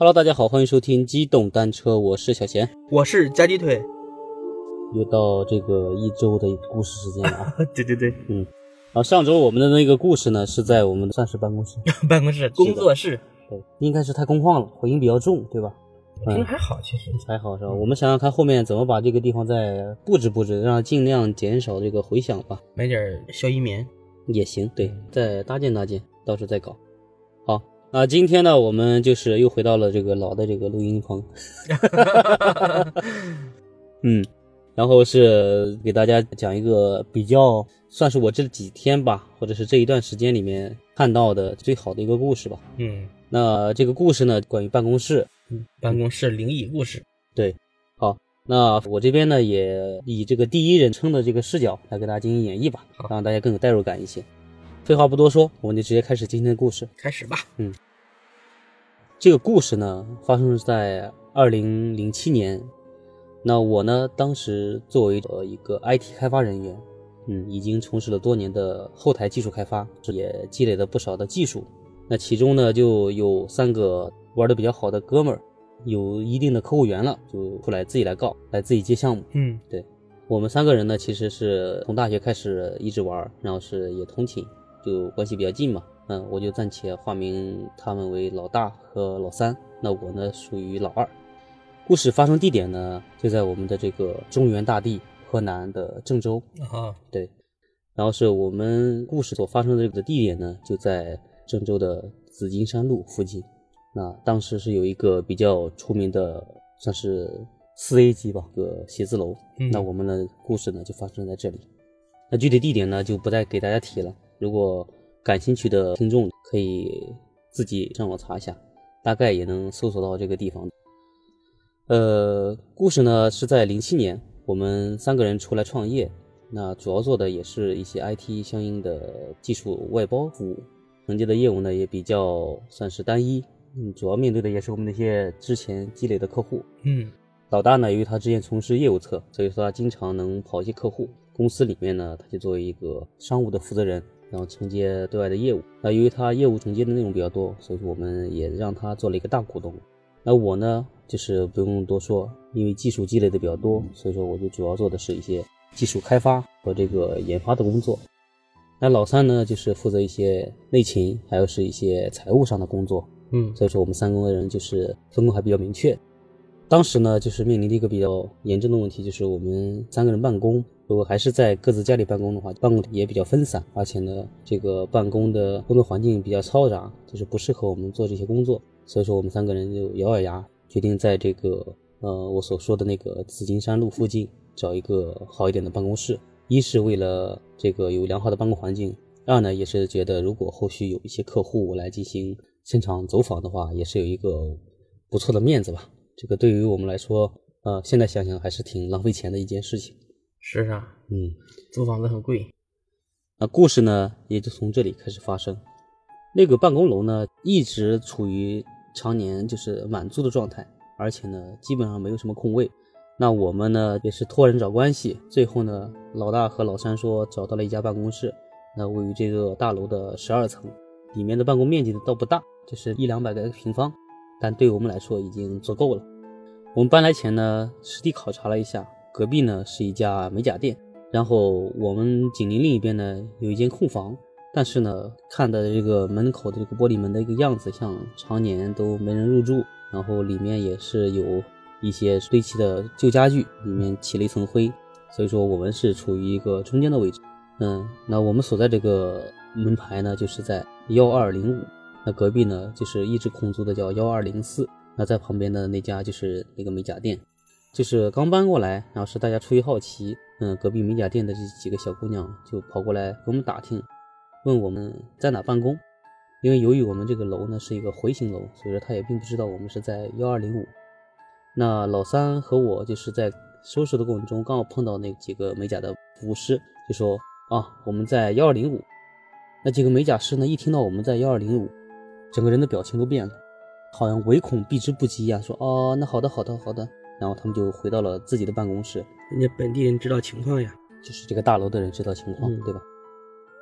Hello，大家好，欢迎收听机动单车，我是小贤，我是夹鸡腿。又到这个一周的故事时间了啊！对对对，嗯，啊，上周我们的那个故事呢，是在我们的算是办公室，办公室工作室，对，应该是太空旷了，回音比较重，对吧？嗯，还好，其实还好是吧？我们想想看后面怎么把这个地方再布置布置，让尽量减少这个回响吧。买点消音棉也行，对，再搭建搭建，到时候再搞。好。那今天呢，我们就是又回到了这个老的这个录音棚，嗯，然后是给大家讲一个比较算是我这几天吧，或者是这一段时间里面看到的最好的一个故事吧。嗯，那这个故事呢，关于办公室，嗯，办公室灵异故事。对，好，那我这边呢，也以这个第一人称的这个视角来给大家进行演绎吧，让大家更有代入感一些。废话不多说，我们就直接开始今天的故事。开始吧。嗯，这个故事呢，发生在二零零七年。那我呢，当时作为呃一个 IT 开发人员，嗯，已经从事了多年的后台技术开发，也积累了不少的技术。那其中呢，就有三个玩的比较好的哥们儿，有一定的客户源了，就出来自己来告，来自己接项目。嗯，对我们三个人呢，其实是从大学开始一直玩，然后是也通勤。就关系比较近嘛，嗯，我就暂且化名他们为老大和老三，那我呢属于老二。故事发生地点呢就在我们的这个中原大地河南的郑州啊，对，然后是我们故事所发生的这个地点呢就在郑州的紫金山路附近。那当时是有一个比较出名的，算是四 A 级吧个写字楼，那我们的故事呢就发生在这里。那具体地点呢就不再给大家提了。如果感兴趣的听众可以自己上网查一下，大概也能搜索到这个地方。呃，故事呢是在零七年，我们三个人出来创业，那主要做的也是一些 IT 相应的技术外包服务，承接的业务呢也比较算是单一，嗯，主要面对的也是我们那些之前积累的客户。嗯，老大呢，由于他之前从事业务侧，所以说他经常能跑一些客户。公司里面呢，他就作为一个商务的负责人。然后承接对外的业务，那由于他业务承接的内容比较多，所以说我们也让他做了一个大股东。那我呢，就是不用多说，因为技术积累的比较多，所以说我就主要做的是一些技术开发和这个研发的工作。那老三呢，就是负责一些内勤，还有是一些财务上的工作。嗯，所以说我们三个人就是分工还比较明确。当时呢，就是面临的一个比较严重的问题，就是我们三个人办公。如果还是在各自家里办公的话，办公也比较分散，而且呢，这个办公的工作环境比较嘈杂，就是不适合我们做这些工作。所以说，我们三个人就咬咬牙，决定在这个呃我所说的那个紫金山路附近找一个好一点的办公室。一是为了这个有良好的办公环境，二呢也是觉得如果后续有一些客户来进行现场走访的话，也是有一个不错的面子吧。这个对于我们来说，呃，现在想想还是挺浪费钱的一件事情。是啊，嗯，租房子很贵。那故事呢，也就从这里开始发生。那个办公楼呢，一直处于常年就是满租的状态，而且呢，基本上没有什么空位。那我们呢，也是托人找关系，最后呢，老大和老三说找到了一家办公室，那位于这个大楼的十二层，里面的办公面积倒不大，就是一两百个平方，但对我们来说已经足够了。我们搬来前呢，实地考察了一下。隔壁呢是一家美甲店，然后我们紧邻另一边呢有一间空房，但是呢看的这个门口的这个玻璃门的一个样子，像常年都没人入住，然后里面也是有一些堆砌的旧家具，里面起了一层灰，所以说我们是处于一个中间的位置。嗯，那我们所在这个门牌呢就是在幺二零五，那隔壁呢就是一直空租的叫幺二零四，那在旁边的那家就是那个美甲店。就是刚搬过来，然后是大家出于好奇，嗯，隔壁美甲店的这几个小姑娘就跑过来跟我们打听，问我们在哪办公。因为由于我们这个楼呢是一个回形楼，所以说她也并不知道我们是在幺二零五。那老三和我就是在收拾的过程中，刚好碰到那几个美甲的服务师，就说啊我们在幺二零五。那几个美甲师呢一听到我们在幺二零五，整个人的表情都变了，好像唯恐避之不及一样，说哦那好的好的好的。然后他们就回到了自己的办公室。人家本地人知道情况呀，就是这个大楼的人知道情况，对吧？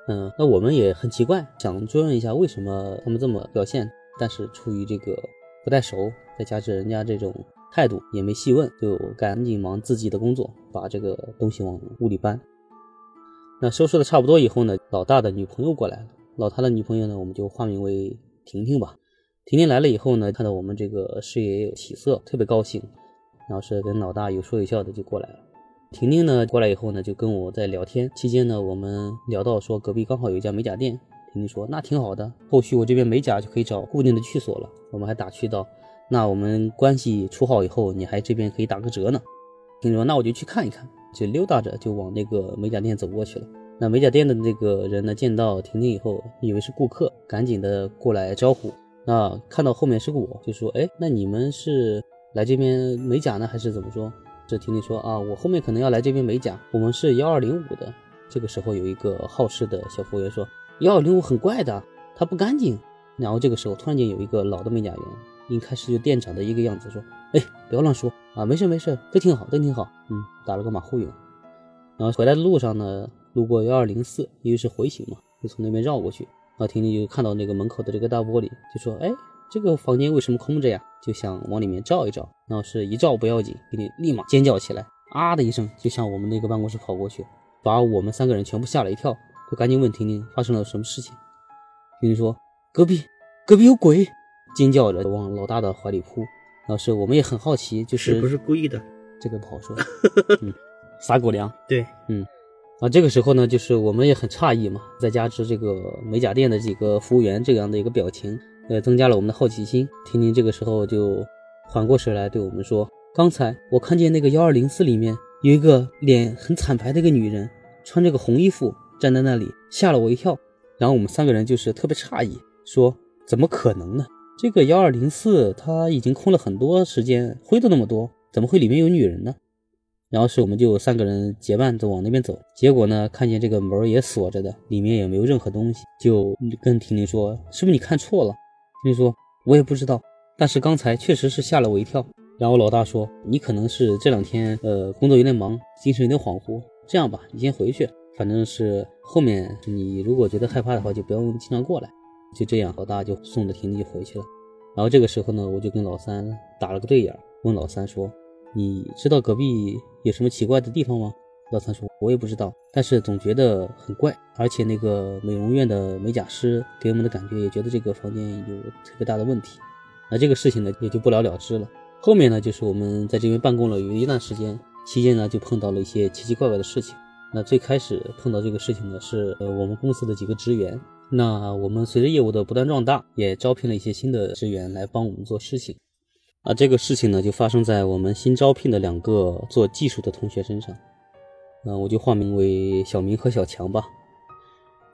嗯，那我们也很奇怪，想追问一下为什么他们这么表现，但是出于这个不太熟，再加之人家这种态度，也没细问，就赶紧忙自己的工作，把这个东西往屋里搬。那收拾的差不多以后呢，老大的女朋友过来了。老大的女朋友呢，我们就化名为婷婷吧。婷婷来了以后呢，看到我们这个事业有起色，特别高兴，然后是跟老大有说有笑的就过来了。婷婷呢过来以后呢，就跟我在聊天期间呢，我们聊到说隔壁刚好有一家美甲店。婷婷说那挺好的，后续我这边美甲就可以找固定的去所了。我们还打趣道，那我们关系处好以后，你还这边可以打个折呢。婷婷说那我就去看一看，就溜达着就往那个美甲店走过去了。那美甲店的那个人呢，见到婷婷以后，以为是顾客，赶紧的过来招呼。那看到后面是个我，就说哎，那你们是来这边美甲呢，还是怎么说？这婷婷说啊，我后面可能要来这边美甲，我们是幺二零五的。这个时候有一个好事的小服务员说。幺二零五很怪的，它不干净。然后这个时候突然间有一个老的美甲员，一开始就店长的一个样子，说：“哎，不要乱说啊，没事没事，都挺好，都挺好。”嗯，打了个马虎眼。然后回来的路上呢，路过幺二零四，因为是回形嘛，就从那边绕过去。然后婷婷就看到那个门口的这个大玻璃，就说：“哎，这个房间为什么空着呀？”就想往里面照一照。然后是一照不要紧，婷婷立马尖叫起来，啊的一声，就向我们那个办公室跑过去，把我们三个人全部吓了一跳。就赶紧问婷婷发生了什么事情。婷婷说：“隔壁，隔壁有鬼！”尖叫着往老大的怀里扑。老师，我们也很好奇，就是不是故意的？这个不好说。嗯，撒狗粮。对，嗯。啊，这个时候呢，就是我们也很诧异嘛，再加之这个美甲店的几个服务员这样的一个表情，呃，增加了我们的好奇心。婷婷这个时候就缓过神来对我们说：“刚才我看见那个幺二零四里面有一个脸很惨白的一个女人，穿着个红衣服。”站在那里吓了我一跳，然后我们三个人就是特别诧异，说怎么可能呢？这个幺二零四它已经空了很多时间，灰都那么多，怎么会里面有女人呢？然后是我们就三个人结伴就往那边走，结果呢看见这个门也锁着的，里面也没有任何东西，就跟婷婷说是不是你看错了？婷婷说我也不知道，但是刚才确实是吓了我一跳。然后老大说你可能是这两天呃工作有点忙，精神有点恍惚，这样吧，你先回去。反正是后面你如果觉得害怕的话，就不用经常过来。就这样，老大就送着婷婷回去了。然后这个时候呢，我就跟老三打了个对眼，问老三说：“你知道隔壁有什么奇怪的地方吗？”老三说：“我也不知道，但是总觉得很怪。而且那个美容院的美甲师给我们的感觉也觉得这个房间有特别大的问题。那这个事情呢，也就不了了之了。后面呢，就是我们在这边办公了有一段时间，期间呢，就碰到了一些奇奇怪怪的事情。那最开始碰到这个事情呢，是呃我们公司的几个职员。那我们随着业务的不断壮大，也招聘了一些新的职员来帮我们做事情。啊，这个事情呢就发生在我们新招聘的两个做技术的同学身上。那我就化名为小明和小强吧。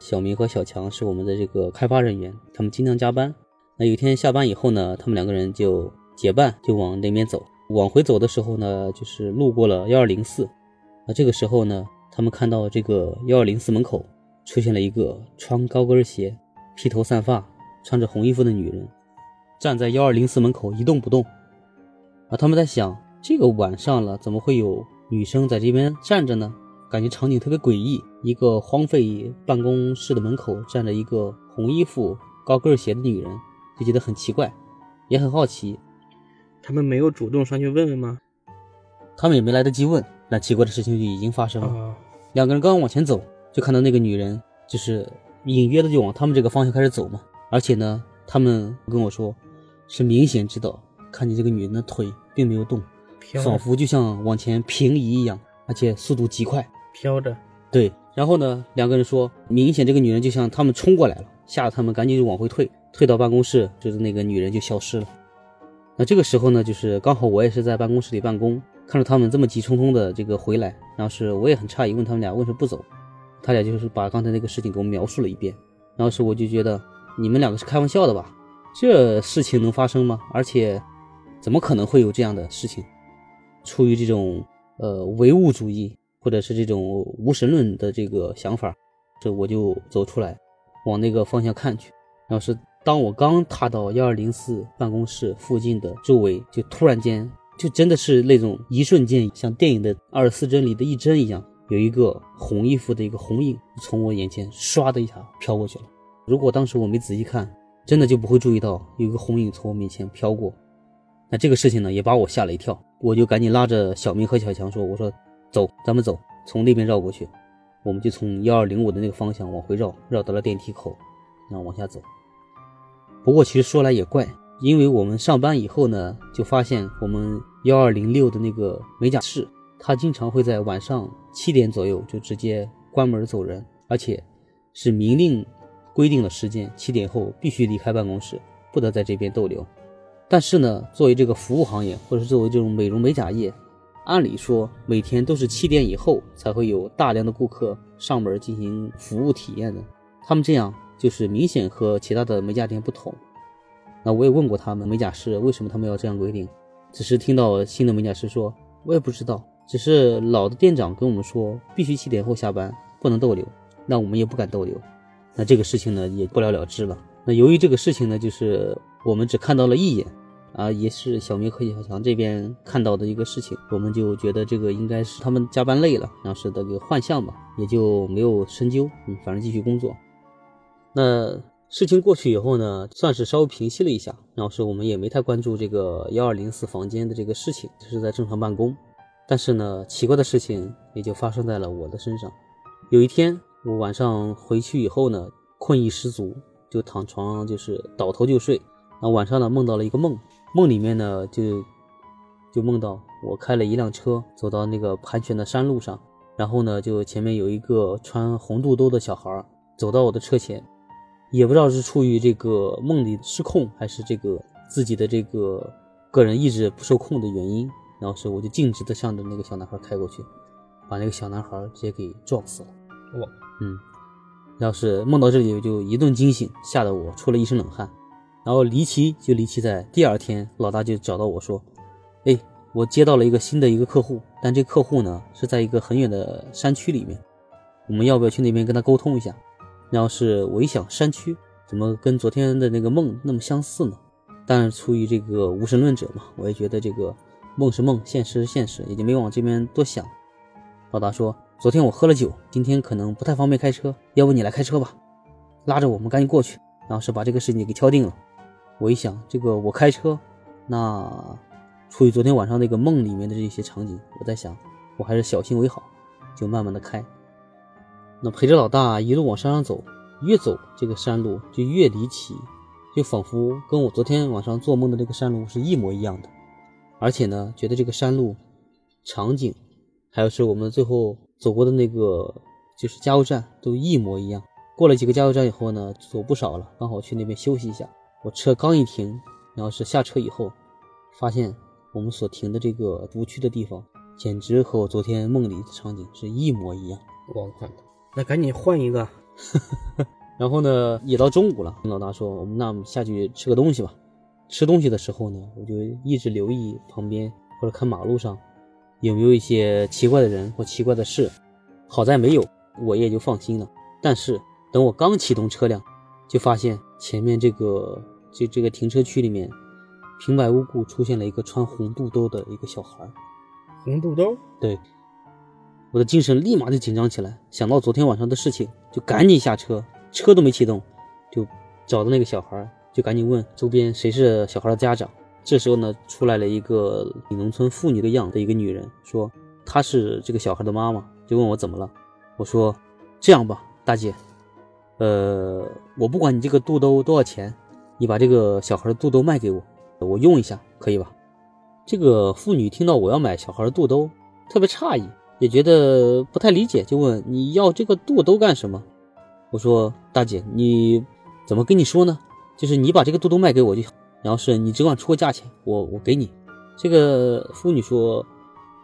小明和小强是我们的这个开发人员，他们经常加班。那有一天下班以后呢，他们两个人就结伴就往那边走。往回走的时候呢，就是路过了幺二零四。那这个时候呢。他们看到这个幺二零四门口出现了一个穿高跟鞋、披头散发、穿着红衣服的女人，站在幺二零四门口一动不动。啊，他们在想，这个晚上了，怎么会有女生在这边站着呢？感觉场景特别诡异。一个荒废办公室的门口站着一个红衣服、高跟鞋的女人，就觉得很奇怪，也很好奇。他们没有主动上去问问吗？他们也没来得及问。那奇怪的事情就已经发生了。两个人刚刚往前走，就看到那个女人，就是隐约的就往他们这个方向开始走嘛。而且呢，他们跟我说，是明显知道看见这个女人的腿并没有动，仿佛就像往前平移一样，而且速度极快，飘着。对。然后呢，两个人说，明显这个女人就像他们冲过来了，吓得他们赶紧就往回退，退到办公室，就是那个女人就消失了。那这个时候呢，就是刚好我也是在办公室里办公。看着他们这么急匆匆的这个回来，然后是我也很诧异，问他们俩为什么不走？他俩就是把刚才那个事情给我描述了一遍。然后是我就觉得你们两个是开玩笑的吧？这事情能发生吗？而且怎么可能会有这样的事情？出于这种呃唯物主义或者是这种无神论的这个想法，这我就走出来往那个方向看去。然后是当我刚踏到幺二零四办公室附近的周围，就突然间。就真的是那种一瞬间，像电影的二十四帧里的一帧一样，有一个红衣服的一个红影从我眼前唰的一下飘过去了。如果当时我没仔细看，真的就不会注意到有一个红影从我面前飘过。那这个事情呢，也把我吓了一跳，我就赶紧拉着小明和小强说：“我说走，咱们走，从那边绕过去。”我们就从幺二零五的那个方向往回绕，绕到了电梯口，然后往下走。不过其实说来也怪，因为我们上班以后呢，就发现我们幺二零六的那个美甲室，他经常会在晚上七点左右就直接关门走人，而且是明令规定的时间，七点后必须离开办公室，不得在这边逗留。但是呢，作为这个服务行业，或者作为这种美容美甲业，按理说每天都是七点以后才会有大量的顾客上门进行服务体验的，他们这样。就是明显和其他的美甲店不同。那我也问过他们美甲师为什么他们要这样规定，只是听到新的美甲师说，我也不知道，只是老的店长跟我们说必须七点后下班，不能逗留。那我们也不敢逗留。那这个事情呢也不了了之了。那由于这个事情呢，就是我们只看到了一眼，啊，也是小明和小强这边看到的一个事情，我们就觉得这个应该是他们加班累了，然后是这个幻象吧，也就没有深究，嗯，反正继续工作。那事情过去以后呢，算是稍微平息了一下。然后是我们也没太关注这个幺二零四房间的这个事情，就是在正常办公。但是呢，奇怪的事情也就发生在了我的身上。有一天，我晚上回去以后呢，困意十足，就躺床就是倒头就睡。那晚上呢，梦到了一个梦，梦里面呢就就梦到我开了一辆车走到那个盘旋的山路上，然后呢，就前面有一个穿红肚兜的小孩走到我的车前。也不知道是出于这个梦里失控，还是这个自己的这个个人意志不受控的原因，然后是我就径直的向着那个小男孩开过去，把那个小男孩直接给撞死了。哇，嗯，要是梦到这里就一顿惊醒，吓得我出了一身冷汗。然后离奇就离奇在第二天，老大就找到我说：“哎，我接到了一个新的一个客户，但这客户呢是在一个很远的山区里面，我们要不要去那边跟他沟通一下？”然后是我一想，山区怎么跟昨天的那个梦那么相似呢？但是出于这个无神论者嘛，我也觉得这个梦是梦，现实是现实，也就没往这边多想。老大说，昨天我喝了酒，今天可能不太方便开车，要不你来开车吧，拉着我们赶紧过去。然后是把这个事情给敲定了。我一想，这个我开车，那出于昨天晚上那个梦里面的这些场景，我在想，我还是小心为好，就慢慢的开。那陪着老大一路往山上走，越走这个山路就越离奇，就仿佛跟我昨天晚上做梦的那个山路是一模一样的。而且呢，觉得这个山路场景，还有是我们最后走过的那个就是加油站都一模一样。过了几个加油站以后呢，走不少了，刚好去那边休息一下。我车刚一停，然后是下车以后，发现我们所停的这个不去的地方，简直和我昨天梦里的场景是一模一样。我看。那赶紧换一个，然后呢，也到中午了。老大说：“我们那下去吃个东西吧。”吃东西的时候呢，我就一直留意旁边或者看马路上有没有一些奇怪的人或奇怪的事。好在没有，我也就放心了。但是等我刚启动车辆，就发现前面这个就这个停车区里面平白无故出现了一个穿红肚兜的一个小孩。红肚兜？对。我的精神立马就紧张起来，想到昨天晚上的事情，就赶紧下车，车都没启动，就找到那个小孩，就赶紧问周边谁是小孩的家长。这时候呢，出来了一个农村妇女的样的一个女人，说她是这个小孩的妈妈，就问我怎么了。我说这样吧，大姐，呃，我不管你这个肚兜多少钱，你把这个小孩的肚兜卖给我，我用一下，可以吧？这个妇女听到我要买小孩的肚兜，特别诧异。也觉得不太理解，就问你要这个肚兜干什么？我说大姐，你怎么跟你说呢？就是你把这个肚兜卖给我就好，然后是你只管出个价钱，我我给你。这个妇女说，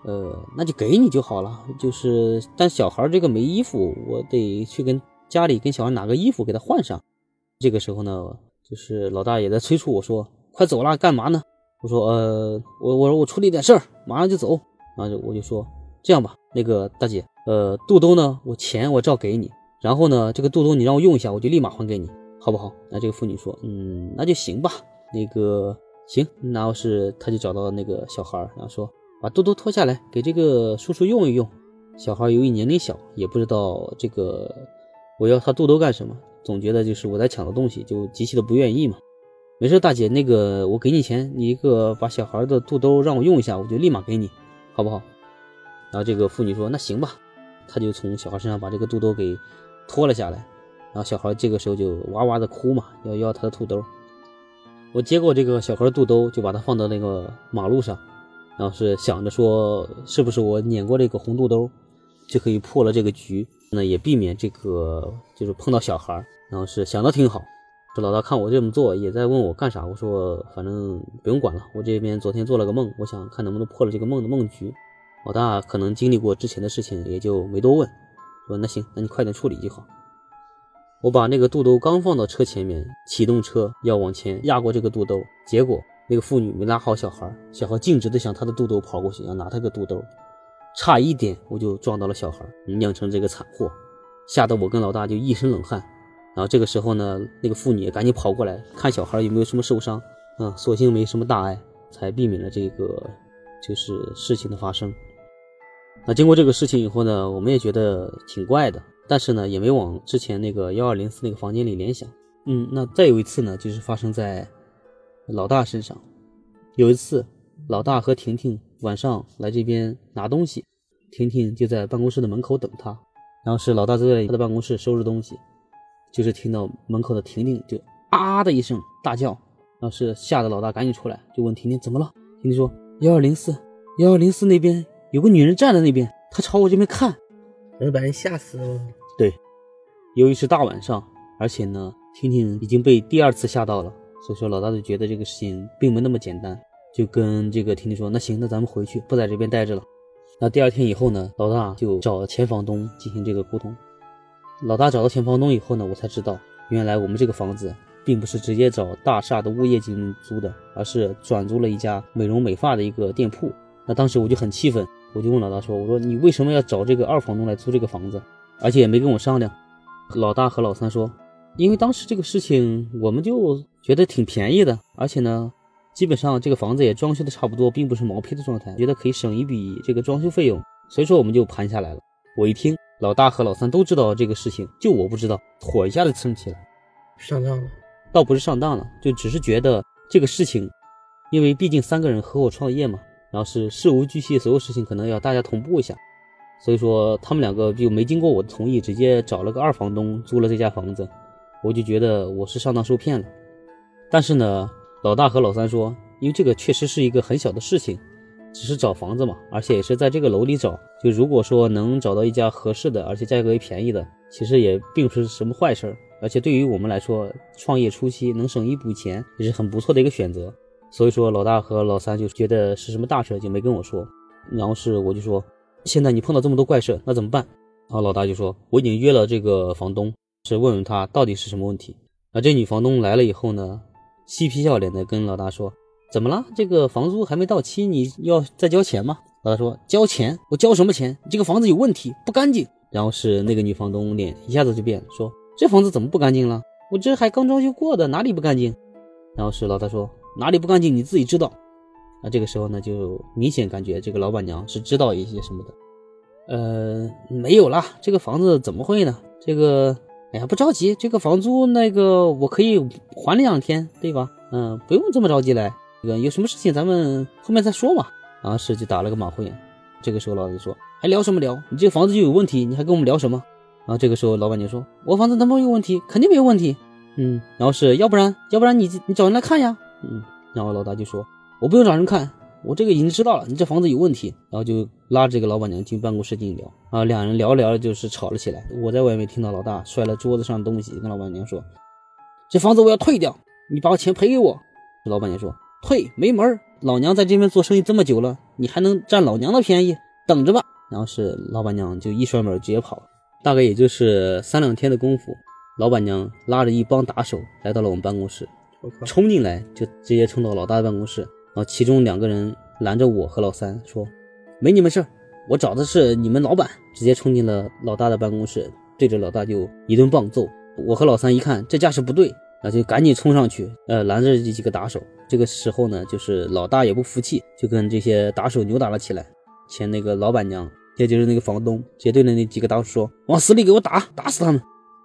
呃，那就给你就好了。就是但小孩这个没衣服，我得去跟家里跟小孩拿个衣服给他换上。这个时候呢，就是老大也在催促我说，快走啦，干嘛呢？我说呃，我我说我处理点事儿，马上就走。然后就我就说。这样吧，那个大姐，呃，肚兜呢，我钱我照给你，然后呢，这个肚兜你让我用一下，我就立马还给你，好不好？那这个妇女说，嗯，那就行吧。那个行，然后是他就找到那个小孩，然后说把肚兜脱下来给这个叔叔用一用。小孩由于年龄小，也不知道这个我要他肚兜干什么，总觉得就是我在抢的东西，就极其的不愿意嘛。没事，大姐，那个我给你钱，你一个把小孩的肚兜让我用一下，我就立马给你，好不好？然后这个妇女说那行吧，她就从小孩身上把这个肚兜给脱了下来，然后小孩这个时候就哇哇的哭嘛，要要他的肚兜。我接过这个小孩肚兜，就把它放到那个马路上，然后是想着说，是不是我碾过这个红肚兜，就可以破了这个局，那也避免这个就是碰到小孩儿。然后是想的挺好。这老大看我这么做，也在问我干啥。我说反正不用管了，我这边昨天做了个梦，我想看能不能破了这个梦的梦局。老大可能经历过之前的事情，也就没多问，说那行，那你快点处理就好。我把那个肚兜刚放到车前面，启动车要往前压过这个肚兜，结果那个妇女没拉好小孩，小孩径直的向她的肚兜跑过去，要拿他个肚兜，差一点我就撞到了小孩，酿成这个惨祸，吓得我跟老大就一身冷汗。然后这个时候呢，那个妇女赶紧跑过来看小孩有没有什么受伤，啊，所幸没什么大碍，才避免了这个就是事情的发生。那经过这个事情以后呢，我们也觉得挺怪的。但是呢，也没往之前那个幺二零四那个房间里联想。嗯，那再有一次呢，就是发生在老大身上。有一次，老大和婷婷晚上来这边拿东西，婷婷就在办公室的门口等他。然后是老大在他的办公室收拾东西，就是听到门口的婷婷就啊的一声大叫，然后是吓得老大赶紧出来，就问婷婷怎么了。婷婷说幺二零四，幺二零四那边有个女人站在那边，她朝我这边看。能把人吓死了。对，由于是大晚上，而且呢，婷婷已经被第二次吓到了，所以说老大就觉得这个事情并没那么简单，就跟这个婷婷说：“那行，那咱们回去，不在这边待着了。”那第二天以后呢，老大就找前房东进行这个沟通。老大找到前房东以后呢，我才知道，原来我们这个房子并不是直接找大厦的物业进行租的，而是转租了一家美容美发的一个店铺。那当时我就很气愤。我就问老大说：“我说你为什么要找这个二房东来租这个房子，而且也没跟我商量？”老大和老三说：“因为当时这个事情，我们就觉得挺便宜的，而且呢，基本上这个房子也装修的差不多，并不是毛坯的状态，觉得可以省一笔这个装修费用，所以说我们就盘下来了。”我一听，老大和老三都知道这个事情，就我不知道，火一下子蹭起来，上当了，倒不是上当了，就只是觉得这个事情，因为毕竟三个人合伙创业嘛。然后是事无巨细，所有事情可能要大家同步一下，所以说他们两个就没经过我的同意，直接找了个二房东租了这家房子，我就觉得我是上当受骗了。但是呢，老大和老三说，因为这个确实是一个很小的事情，只是找房子嘛，而且也是在这个楼里找，就如果说能找到一家合适的，而且价格也便宜的，其实也并不是什么坏事儿，而且对于我们来说，创业初期能省一笔钱也是很不错的一个选择。所以说，老大和老三就觉得是什么大事，就没跟我说。然后是我就说，现在你碰到这么多怪事，那怎么办？然后老大就说，我已经约了这个房东，是问问他到底是什么问题。啊，这女房东来了以后呢，嬉皮笑脸的跟老大说，怎么了？这个房租还没到期，你要再交钱吗？老大说，交钱？我交什么钱？你这个房子有问题，不干净。然后是那个女房东脸一下子就变了，说，这房子怎么不干净了？我这还刚装修过的，哪里不干净？然后是老大说。哪里不干净你自己知道，那这个时候呢，就明显感觉这个老板娘是知道一些什么的。呃，没有啦，这个房子怎么会呢？这个，哎呀，不着急，这个房租那个我可以还两天，对吧？嗯，不用这么着急来。这个有什么事情咱们后面再说嘛。然后是就打了个马虎眼。这个时候老板就说，还聊什么聊？你这个房子就有问题，你还跟我们聊什么？然后这个时候老板娘说，我房子能不能有问题？肯定没有问题。嗯，然后是要不然，要不然你你找人来看呀。嗯，然后老大就说：“我不用找人看，我这个已经知道了，你这房子有问题。”然后就拉着这个老板娘进办公室进行聊啊，两人聊着聊着就是吵了起来。我在外面听到老大摔了桌子上的东西，跟老板娘说：“这房子我要退掉，你把我钱赔给我。”老板娘说：“退没门儿老娘在这边做生意这么久了，你还能占老娘的便宜？等着吧。”然后是老板娘就一摔门直接跑了。大概也就是三两天的功夫，老板娘拉着一帮打手来到了我们办公室。冲进来就直接冲到老大的办公室，然后其中两个人拦着我和老三说：“没你们事儿，我找的是你们老板。”直接冲进了老大的办公室，对着老大就一顿棒揍。我和老三一看这架势不对，那就赶紧冲上去，呃，拦着这几个打手。这个时候呢，就是老大也不服气，就跟这些打手扭打了起来。前那个老板娘，也就是那个房东，直接对着那几个打手说：“往死里给我打，打死他们！”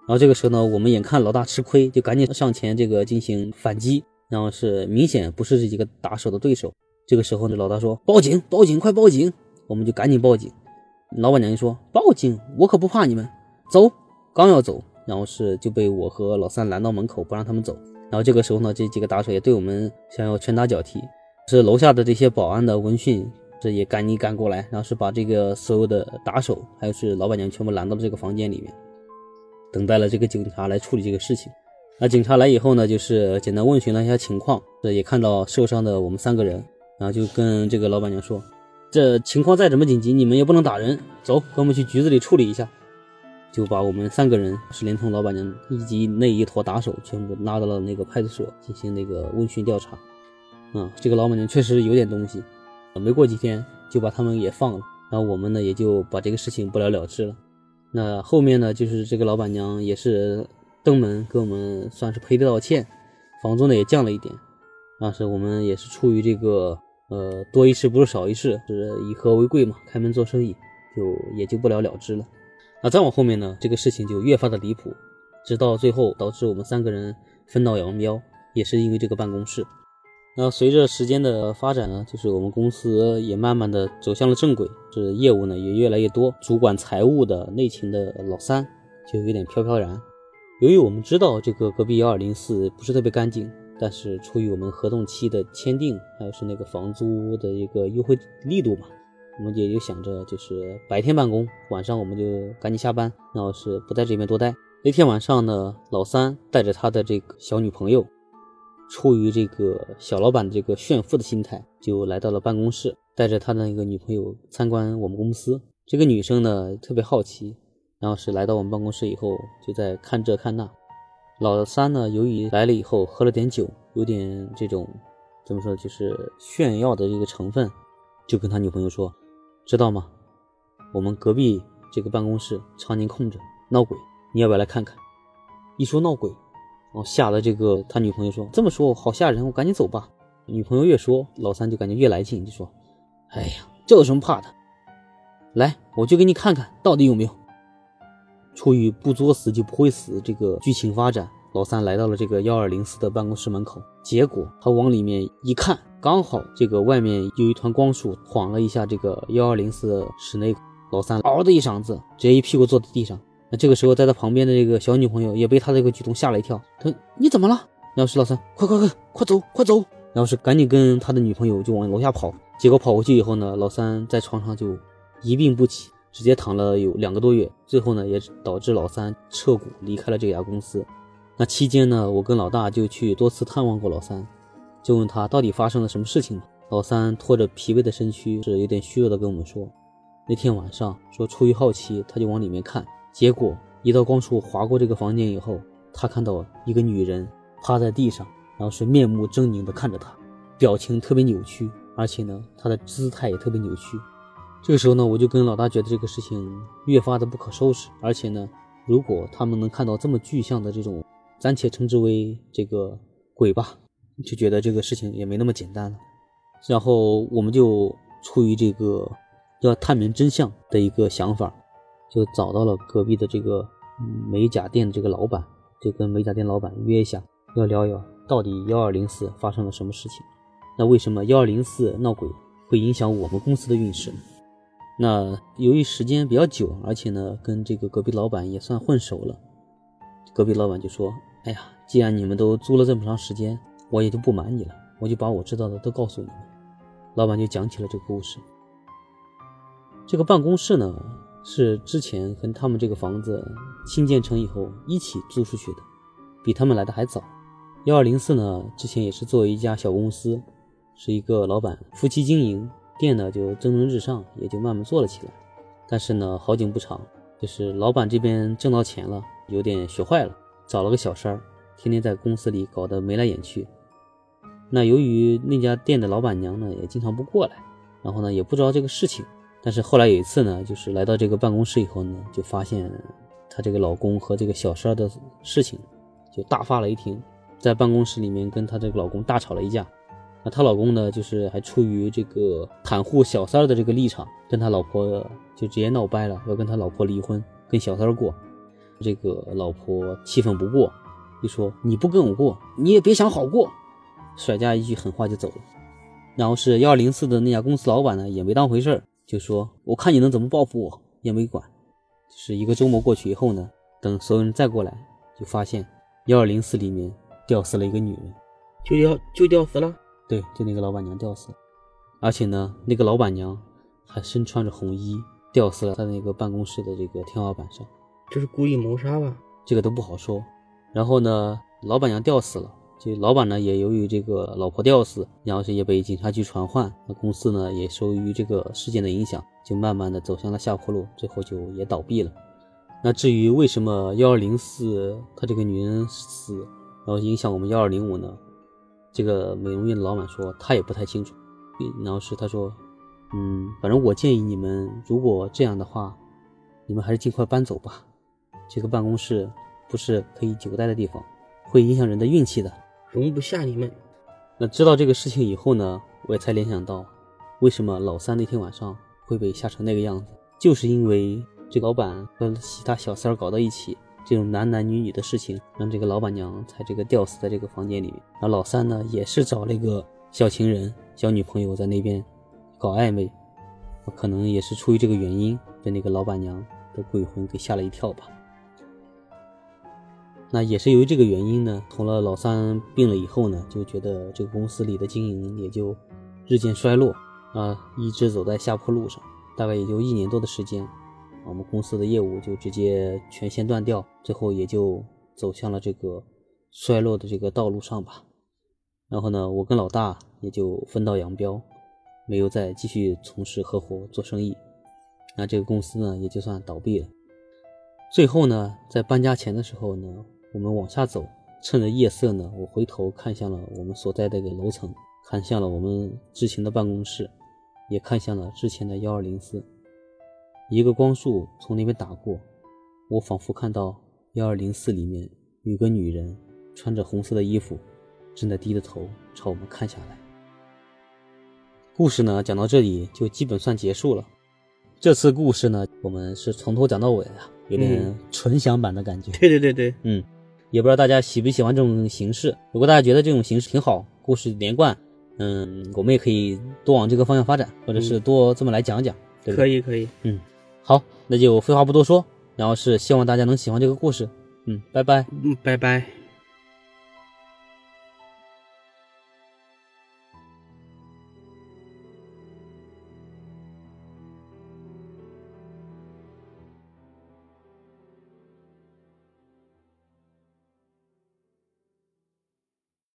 然后这个时候呢，我们眼看老大吃亏，就赶紧上前这个进行反击。然后是明显不是这几个打手的对手。这个时候呢，老大说：“报警，报警，快报警！”我们就赶紧报警。老板娘就说：“报警，我可不怕你们，走。”刚要走，然后是就被我和老三拦到门口，不让他们走。然后这个时候呢，这几个打手也对我们想要拳打脚踢。是楼下的这些保安的闻讯，这也赶紧赶过来，然后是把这个所有的打手，还有是老板娘全部拦到了这个房间里面，等待了这个警察来处理这个事情。那警察来以后呢，就是简单问询了一下情况，这也看到受伤的我们三个人，然后就跟这个老板娘说，这情况再怎么紧急，你们也不能打人，走，跟我们去局子里处理一下。就把我们三个人是连同老板娘以及那一坨打手全部拉到了那个派出所进行那个问询调查。啊，这个老板娘确实有点东西，没过几天就把他们也放了，然后我们呢也就把这个事情不了了之了。那后面呢，就是这个老板娘也是登门给我们算是赔礼道歉，房租呢也降了一点。当时我们也是出于这个呃多一事不如少一事，是以和为贵嘛，开门做生意，就也就不了了之了。那再往后面呢，这个事情就越发的离谱，直到最后导致我们三个人分道扬镳，也是因为这个办公室。那随着时间的发展呢，就是我们公司也慢慢的走向了正轨，是业务呢也越来越多。主管财务的内勤的老三就有点飘飘然。由于我们知道这个隔壁幺二零四不是特别干净，但是出于我们合同期的签订，还有是那个房租的一个优惠力度嘛，我们也就想着就是白天办公，晚上我们就赶紧下班，然后是不在这边多待。那天晚上呢，老三带着他的这个小女朋友。出于这个小老板这个炫富的心态，就来到了办公室，带着他的一个女朋友参观我们公司。这个女生呢特别好奇，然后是来到我们办公室以后，就在看这看那。老三呢，由于来了以后喝了点酒，有点这种怎么说，就是炫耀的这个成分，就跟他女朋友说：“知道吗？我们隔壁这个办公室常年空着，闹鬼，你要不要来看看？”一说闹鬼。然后吓得这个他女朋友说：“这么说好吓人，我赶紧走吧。”女朋友越说，老三就感觉越来劲，就说：“哎呀，这有什么怕的？来，我就给你看看到底有没有。”出于不作死就不会死这个剧情发展，老三来到了这个幺二零四的办公室门口，结果他往里面一看，刚好这个外面有一团光束晃了一下这个幺二零四的室内，老三嗷的一嗓子，直接一屁股坐在地上。那这个时候，在他旁边的这个小女朋友也被他这个举动吓了一跳。他：“你怎么了？”然后是老三，快快快，快走，快走！然后是赶紧跟他的女朋友就往楼下跑。结果跑回去以后呢，老三在床上就一病不起，直接躺了有两个多月。最后呢，也导致老三撤股离开了这家公司。那期间呢，我跟老大就去多次探望过老三，就问他到底发生了什么事情。老三拖着疲惫的身躯，是有点虚弱的跟我们说，那天晚上说出于好奇，他就往里面看。结果一道光束划过这个房间以后，他看到一个女人趴在地上，然后是面目狰狞的看着他，表情特别扭曲，而且呢，她的姿态也特别扭曲。这个时候呢，我就跟老大觉得这个事情越发的不可收拾，而且呢，如果他们能看到这么具象的这种，暂且称之为这个鬼吧，就觉得这个事情也没那么简单了。然后我们就出于这个要探明真相的一个想法。就找到了隔壁的这个美甲店的这个老板，就跟美甲店老板约一下，要聊一聊到底幺二零四发生了什么事情。那为什么幺二零四闹鬼会影响我们公司的运势呢？那由于时间比较久，而且呢跟这个隔壁老板也算混熟了，隔壁老板就说：“哎呀，既然你们都租了这么长时间，我也就不瞒你了，我就把我知道的都告诉你们。”老板就讲起了这个故事。这个办公室呢？是之前跟他们这个房子新建成以后一起租出去的，比他们来的还早。幺二零四呢，之前也是作为一家小公司，是一个老板夫妻经营店呢，就蒸蒸日上，也就慢慢做了起来。但是呢，好景不长，就是老板这边挣到钱了，有点学坏了，找了个小三儿，天天在公司里搞得眉来眼去。那由于那家店的老板娘呢，也经常不过来，然后呢，也不知道这个事情。但是后来有一次呢，就是来到这个办公室以后呢，就发现她这个老公和这个小三的事情，就大发雷霆，在办公室里面跟她这个老公大吵了一架。那她老公呢，就是还出于这个袒护小三儿的这个立场，跟他老婆就直接闹掰了，要跟他老婆离婚，跟小三儿过。这个老婆气愤不过，就说你不跟我过，你也别想好过。甩下一句狠话就走了。然后是幺二零四的那家公司老板呢，也没当回事儿，就说我看你能怎么报复我，也没管。是一个周末过去以后呢，等所有人再过来，就发现幺二零四里面吊死了一个女人，就吊就吊死了。对，就那个老板娘吊死了，而且呢，那个老板娘还身穿着红衣吊死了在那个办公室的这个天花板上，这是故意谋杀吧？这个都不好说。然后呢，老板娘吊死了。这老板呢，也由于这个老婆吊死，然后是也被警察局传唤。那公司呢，也受于这个事件的影响，就慢慢的走向了下坡路，最后就也倒闭了。那至于为什么幺二零四他这个女人死，然后影响我们幺二零五呢？这个美容院的老板说他也不太清楚。然后是他说，嗯，反正我建议你们，如果这样的话，你们还是尽快搬走吧。这个办公室不是可以久待的地方，会影响人的运气的。容不下你们。那知道这个事情以后呢，我也才联想到，为什么老三那天晚上会被吓成那个样子，就是因为这老板和其他小三儿搞到一起，这种男男女女的事情，让这个老板娘才这个吊死在这个房间里面。那老三呢，也是找了一个小情人、小女朋友在那边搞暧昧，可能也是出于这个原因，被那个老板娘的鬼魂给吓了一跳吧。那也是由于这个原因呢，从了老三病了以后呢，就觉得这个公司里的经营也就日渐衰落啊，一直走在下坡路上。大概也就一年多的时间，我们公司的业务就直接全线断掉，最后也就走向了这个衰落的这个道路上吧。然后呢，我跟老大也就分道扬镳，没有再继续从事合伙做生意。那这个公司呢，也就算倒闭了。最后呢，在搬家前的时候呢。我们往下走，趁着夜色呢，我回头看向了我们所在的个楼层，看向了我们之前的办公室，也看向了之前的幺二零四。一个光束从那边打过，我仿佛看到幺二零四里面有个女人，穿着红色的衣服，正在低着头朝我们看下来。故事呢，讲到这里就基本算结束了。这次故事呢，我们是从头讲到尾啊，有点纯享版的感觉。对对对对，嗯。也不知道大家喜不喜欢这种形式。如果大家觉得这种形式挺好，故事连贯，嗯，我们也可以多往这个方向发展，或者是多这么来讲讲。对可以可以，嗯，好，那就废话不多说，然后是希望大家能喜欢这个故事。嗯，拜拜。嗯，拜拜。